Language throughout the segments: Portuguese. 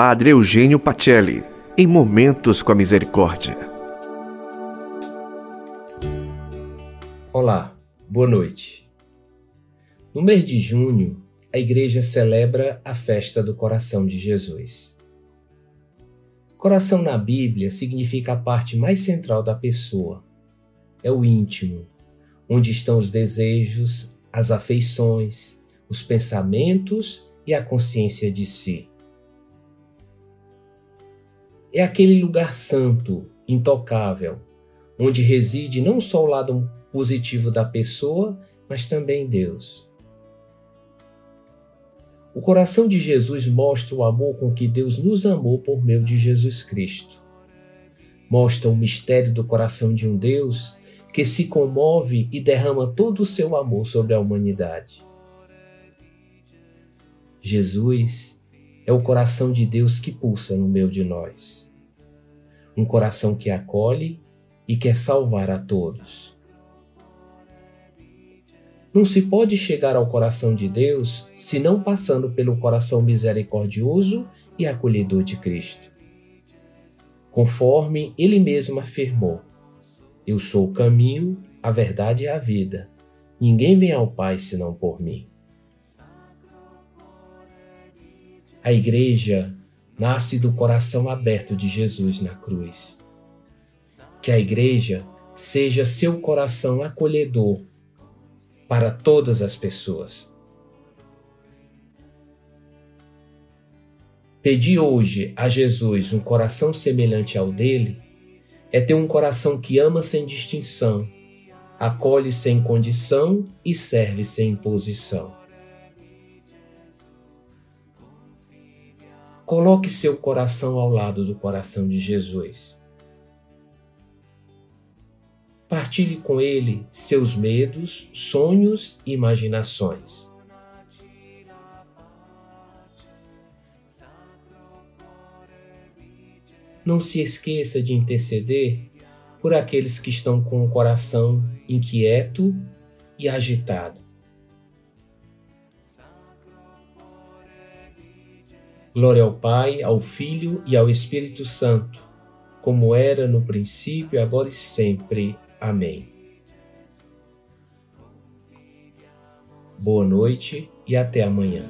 Padre Eugênio Pacelli, em Momentos com a Misericórdia. Olá, boa noite. No mês de junho, a Igreja celebra a festa do Coração de Jesus. Coração na Bíblia significa a parte mais central da pessoa. É o íntimo, onde estão os desejos, as afeições, os pensamentos e a consciência de si. É aquele lugar santo, intocável, onde reside não só o lado positivo da pessoa, mas também Deus. O coração de Jesus mostra o amor com que Deus nos amou por meio de Jesus Cristo. Mostra o mistério do coração de um Deus que se comove e derrama todo o seu amor sobre a humanidade. Jesus é o coração de Deus que pulsa no meio de nós. Um coração que acolhe e quer salvar a todos. Não se pode chegar ao coração de Deus se não passando pelo coração misericordioso e acolhedor de Cristo. Conforme ele mesmo afirmou: Eu sou o caminho, a verdade e a vida. Ninguém vem ao Pai senão por mim. A igreja nasce do coração aberto de Jesus na cruz. Que a igreja seja seu coração acolhedor para todas as pessoas. Pedir hoje a Jesus um coração semelhante ao dele é ter um coração que ama sem distinção, acolhe sem condição e serve sem imposição. Coloque seu coração ao lado do coração de Jesus. Partilhe com ele seus medos, sonhos e imaginações. Não se esqueça de interceder por aqueles que estão com o coração inquieto e agitado. Glória ao Pai, ao Filho e ao Espírito Santo, como era no princípio, agora e sempre. Amém. Boa noite e até amanhã.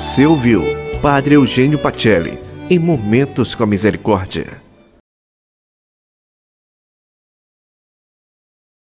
Você ouviu Padre Eugênio Pacelli em Momentos com a Misericórdia.